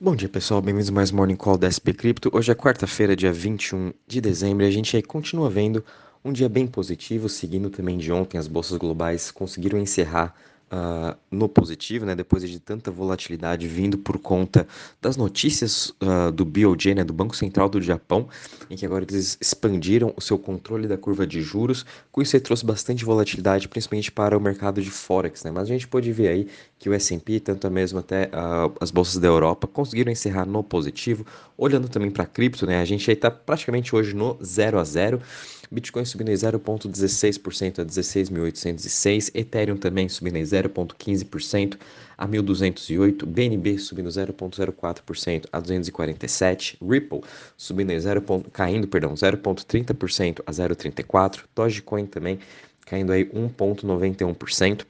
Bom dia pessoal, bem-vindos mais Morning Call da SP Crypto. Hoje é quarta-feira, dia 21 de dezembro, e a gente aí continua vendo um dia bem positivo, seguindo também de ontem as bolsas globais conseguiram encerrar uh, no positivo, né, depois de tanta volatilidade vindo por conta das notícias uh, do BOJ, né, do Banco Central do Japão, em que agora eles expandiram o seu controle da curva de juros, com isso aí trouxe bastante volatilidade, principalmente para o mercado de Forex, né, mas a gente pode ver aí que o S&P, tanto mesmo até uh, as bolsas da Europa, conseguiram encerrar no positivo, olhando também para cripto, né, a gente aí está praticamente hoje no 0 a 0, Bitcoin subindo em 0,16% a 16.806, Ethereum também subindo em 0,15% a 1.208, BNB subindo 0,04% a 247, Ripple subindo em 0. caindo, perdão, 0,30% a 0,34, Dogecoin também caindo aí 1,91%.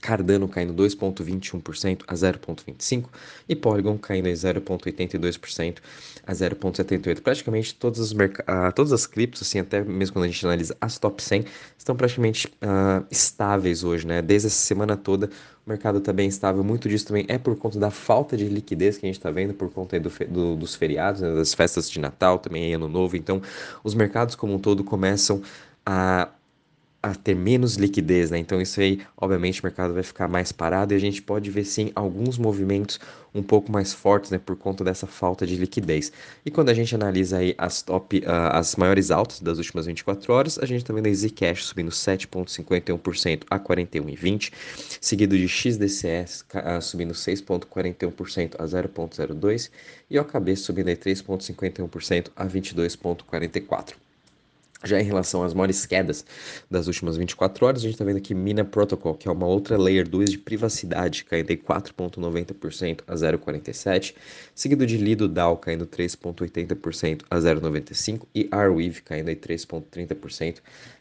Cardano caindo 2,21% a 0,25% e Polygon caindo em 0,82% a 0,78%. Praticamente todas as, uh, todas as criptos, assim, até mesmo quando a gente analisa as top 100, estão praticamente uh, estáveis hoje, né? Desde essa semana toda o mercado está bem estável. Muito disso também é por conta da falta de liquidez que a gente está vendo, por conta do, do, dos feriados, né? das festas de Natal, também Ano Novo. Então, os mercados como um todo começam a a ter menos liquidez, né? Então isso aí, obviamente, o mercado vai ficar mais parado e a gente pode ver sim alguns movimentos um pouco mais fortes, né, por conta dessa falta de liquidez. E quando a gente analisa aí as top, uh, as maiores altas das últimas 24 horas, a gente está vendo a Zcash subindo 7.51% a 41,20, seguido de XDCS uh, subindo 6.41% a 0.02 e OKB subindo aí 3.51% a 22.44. Já em relação às maiores quedas das últimas 24 horas, a gente está vendo aqui Mina Protocol, que é uma outra Layer 2 de privacidade, caindo em 4,90% a 0,47%, seguido de Lido DAO caindo 3,80% a 0,95% e Arweave caindo em 3,30%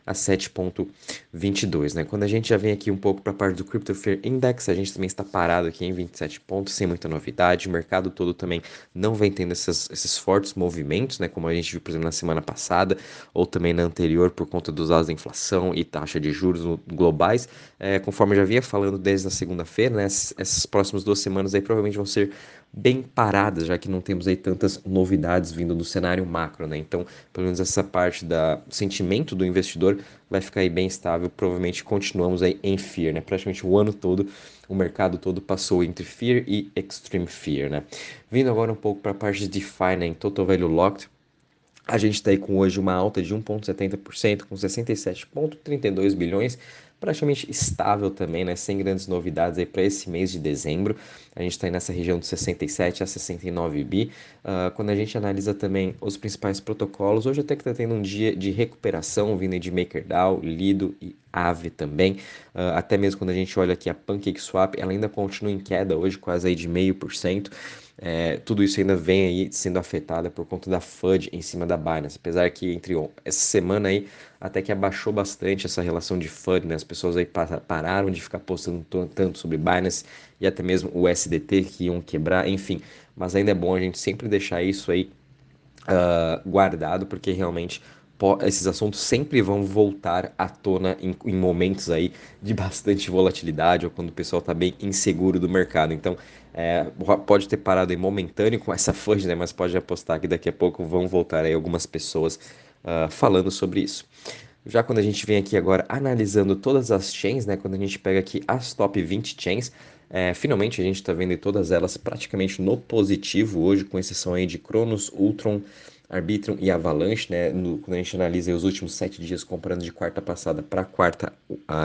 a 7,22. Né? Quando a gente já vem aqui um pouco para a parte do Crypto Fear Index, a gente também está parado aqui em 27 pontos, sem muita novidade. O mercado todo também não vem tendo esses, esses fortes movimentos, né? como a gente viu, por exemplo, na semana passada, ou também na anterior, por conta dos dados da inflação e taxa de juros globais. É, conforme eu já vinha falando desde a segunda-feira, né? essas, próximas duas semanas aí provavelmente vão ser bem paradas, já que não temos aí tantas novidades vindo do cenário macro, né? Então, pelo menos essa parte da sentimento do investidor vai ficar aí bem estável. Provavelmente continuamos aí em fear, né? Praticamente o ano todo, o mercado todo passou entre fear e extreme fear, né? Vindo agora um pouco para a parte de DeFi, né? Em Total Value Locked, a gente está aí com hoje uma alta de 1,70%, com 67,32 bilhões praticamente estável também, né? Sem grandes novidades aí para esse mês de dezembro. A gente está aí nessa região de 67 a 69 bi. Uh, quando a gente analisa também os principais protocolos, hoje até que está tendo um dia de recuperação vindo de MakerDAO, Lido e Aave também. Uh, até mesmo quando a gente olha aqui a PancakeSwap, ela ainda continua em queda hoje, quase aí de meio por cento. É, tudo isso ainda vem aí sendo afetado por conta da FUD em cima da Binance, apesar que entre essa semana aí até que abaixou bastante essa relação de FUD, né? As pessoas aí pararam de ficar postando tanto sobre Binance e até mesmo o SDT que iam quebrar, enfim. Mas ainda é bom a gente sempre deixar isso aí uh, guardado, porque realmente esses assuntos sempre vão voltar à tona em, em, momentos aí de bastante volatilidade ou quando o pessoal está bem inseguro do mercado. Então, é, pode ter parado aí momentâneo com essa FUD, né? Mas pode apostar que daqui a pouco vão voltar aí algumas pessoas uh, falando sobre isso. Já quando a gente vem aqui agora analisando todas as chains, né? Quando a gente pega aqui as top 20 chains, é, finalmente a gente está vendo todas elas praticamente no positivo hoje, com exceção aí de Cronos, Ultron, Arbitrum e Avalanche, né? No, quando a gente analisa os últimos sete dias comparando de quarta passada para quarta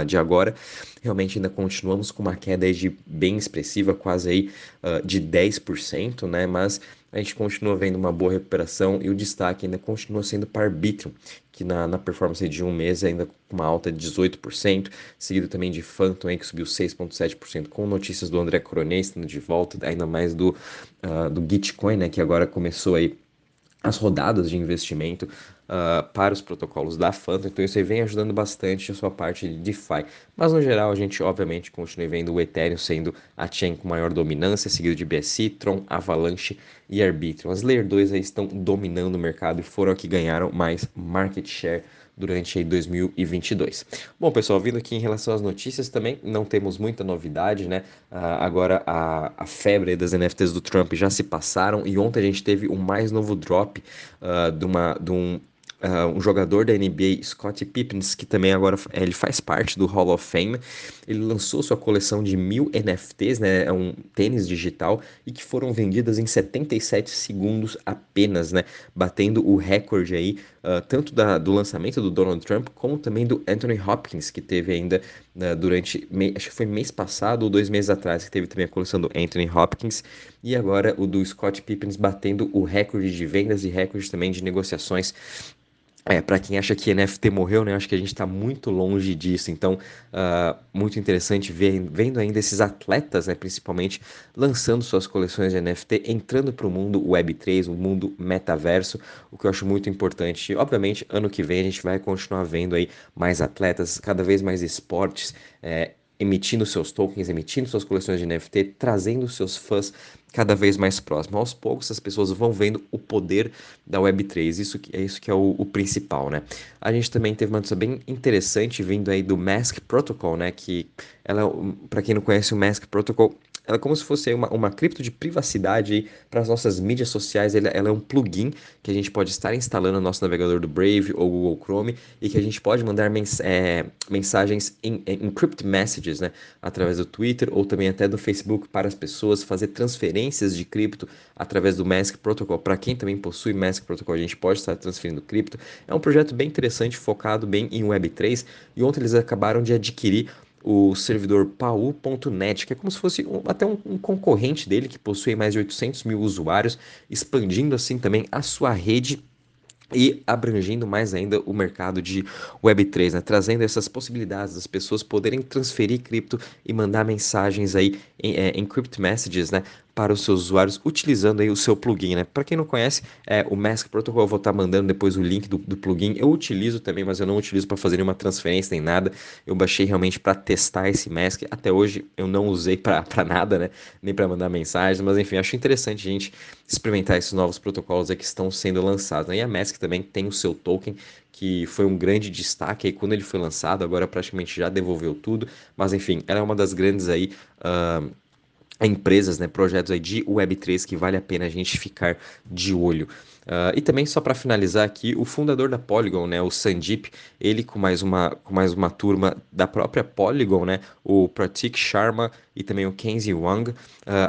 de agora, realmente ainda continuamos com uma queda de bem expressiva, quase aí uh, de 10%, né? Mas a gente continua vendo uma boa recuperação e o destaque ainda continua sendo para Arbitrum, que na, na performance de um mês ainda com uma alta de 18%, seguido também de Phantom, aí, que subiu 6,7%, com notícias do André Coronel estando de volta, ainda mais do, uh, do Gitcoin, né? Que agora começou aí as rodadas de investimento uh, para os protocolos da Phantom, então isso aí vem ajudando bastante a sua parte de DeFi. Mas no geral a gente obviamente continua vendo o Ethereum sendo a chain com maior dominância, seguido de BSC, Tron, Avalanche e Arbitrum. As Layer 2 aí estão dominando o mercado e foram a que ganharam mais market share durante aí 2022. Bom, pessoal, vindo aqui em relação às notícias também, não temos muita novidade, né? Uh, agora a, a febre das NFTs do Trump já se passaram e ontem a gente teve o mais novo drop uh, de, uma, de um uh, um jogador da NBA, Scottie Pippen, que também agora ele faz parte do Hall of Fame. Ele lançou sua coleção de mil NFTs, né? É um tênis digital e que foram vendidas em 77 segundos apenas, né? Batendo o recorde aí, uh, tanto da, do lançamento do Donald Trump, como também do Anthony Hopkins, que teve ainda uh, durante, acho que foi mês passado ou dois meses atrás, que teve também a coleção do Anthony Hopkins, e agora o do Scott Pippen batendo o recorde de vendas e recorde também de negociações é, para quem acha que NFT morreu, né? Acho que a gente está muito longe disso. Então, uh, muito interessante ver, vendo ainda esses atletas, né, principalmente, lançando suas coleções de NFT, entrando para o mundo Web3, o mundo metaverso, o que eu acho muito importante. E, obviamente, ano que vem a gente vai continuar vendo aí mais atletas, cada vez mais esportes. É, emitindo seus tokens, emitindo suas coleções de NFT, trazendo seus fãs cada vez mais próximos. Aos poucos as pessoas vão vendo o poder da Web3, isso é isso que é o, o principal, né? A gente também teve uma notícia bem interessante vindo aí do Mask Protocol, né? Que ela, para quem não conhece o Mask Protocol, ela é como se fosse uma, uma cripto de privacidade para as nossas mídias sociais. Ela, ela, é um plugin que a gente pode estar instalando no nosso navegador do Brave ou Google Chrome e que a gente pode mandar mens é, mensagens em, em encrypt messages, né, através do Twitter ou também até do Facebook para as pessoas, fazer transferências de cripto através do Mask Protocol. Para quem também possui Mask Protocol, a gente pode estar transferindo cripto. É um projeto bem interessante, focado bem em Web3 e ontem eles acabaram de adquirir o servidor pau.net, que é como se fosse um, até um, um, concorrente dele, que possui mais de 800 mil usuários, expandindo assim também a sua rede e abrangendo mais ainda o mercado de Web3, né? trazendo essas possibilidades das pessoas poderem transferir cripto e mandar mensagens aí em, é, messages, né, para os seus usuários utilizando aí o seu plugin, né? Para quem não conhece, é o Mask Protocol, eu vou estar mandando depois o link do, do plugin. Eu utilizo também, mas eu não utilizo para fazer nenhuma transferência nem nada. Eu baixei realmente para testar esse Mask. Até hoje eu não usei para nada, né? Nem para mandar mensagens, mas enfim, acho interessante a gente experimentar esses novos protocolos que estão sendo lançados. Né? E a Mask também tem o seu token que foi um grande destaque aí quando ele foi lançado, agora praticamente já devolveu tudo, mas enfim, ela é uma das grandes aí uh, empresas, né, projetos aí de Web3 que vale a pena a gente ficar de olho. Uh, e também só para finalizar aqui, o fundador da Polygon, né, o Sandeep, ele com mais uma com mais uma turma da própria Polygon, né, o Pratik Sharma e também o Kenzie Wang, uh,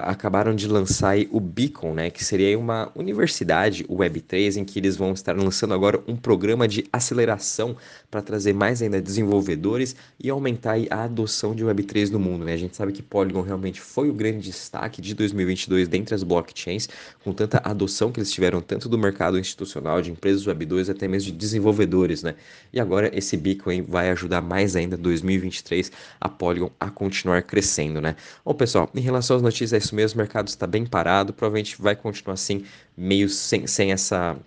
acabaram de lançar o Beacon, né, que seria uma universidade Web3 em que eles vão estar lançando agora um programa de aceleração para trazer mais ainda desenvolvedores e aumentar a adoção de Web3 no mundo, né? A gente sabe que Polygon realmente foi o grande destaque de 2022 dentre as blockchains, com tanta adoção que eles tiveram tanto do mercado institucional, de empresas Web 2, até mesmo de desenvolvedores, né? E agora esse Bitcoin vai ajudar mais ainda 2023 a Polygon a continuar crescendo, Bom, pessoal, em relação às notícias, é isso mesmo, o mercado está bem parado, provavelmente vai continuar assim, meio sem, sem essa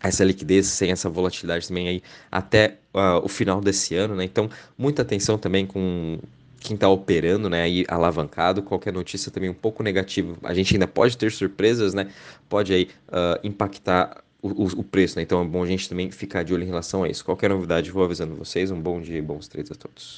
essa liquidez, sem essa volatilidade também aí até uh, o final desse ano, né? Então, muita atenção também com quem está operando, né, aí alavancado, qualquer notícia também um pouco negativa, a gente ainda pode ter surpresas, né, pode aí uh, impactar o, o, o, preço, né, então é bom a gente também ficar de olho em relação a isso. Qualquer novidade, vou avisando vocês, um bom dia e bons trades a todos.